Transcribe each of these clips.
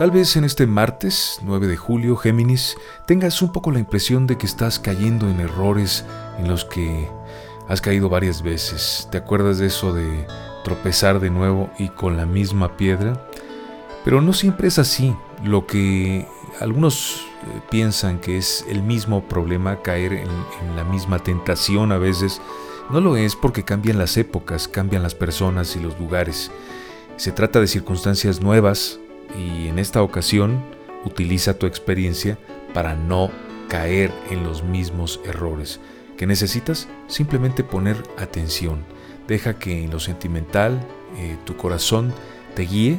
Tal vez en este martes 9 de julio, Géminis, tengas un poco la impresión de que estás cayendo en errores en los que has caído varias veces. ¿Te acuerdas de eso de tropezar de nuevo y con la misma piedra? Pero no siempre es así. Lo que algunos eh, piensan que es el mismo problema caer en, en la misma tentación a veces, no lo es porque cambian las épocas, cambian las personas y los lugares. Se trata de circunstancias nuevas, y en esta ocasión utiliza tu experiencia para no caer en los mismos errores. que necesitas? Simplemente poner atención. Deja que en lo sentimental eh, tu corazón te guíe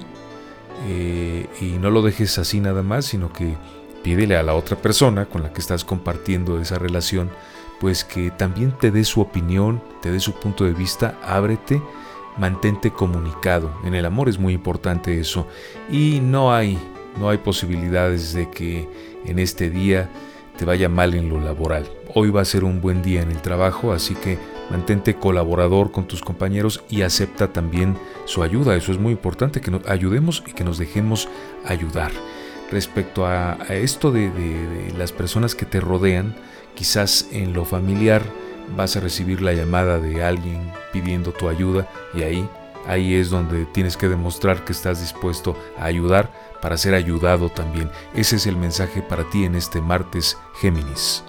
eh, y no lo dejes así nada más, sino que pídele a la otra persona con la que estás compartiendo esa relación, pues que también te dé su opinión, te dé su punto de vista, ábrete mantente comunicado. En el amor es muy importante eso. Y no hay, no hay posibilidades de que en este día te vaya mal en lo laboral. Hoy va a ser un buen día en el trabajo, así que mantente colaborador con tus compañeros y acepta también su ayuda. Eso es muy importante, que nos ayudemos y que nos dejemos ayudar. Respecto a, esto de las personas que te rodean, quizás en lo familiar, vas a recibir la llamada de alguien pidiendo tu ayuda y ahí, ahí es donde tienes que demostrar que estás dispuesto a ayudar para ser ayudado también. Ese es el mensaje para ti en este martes Géminis.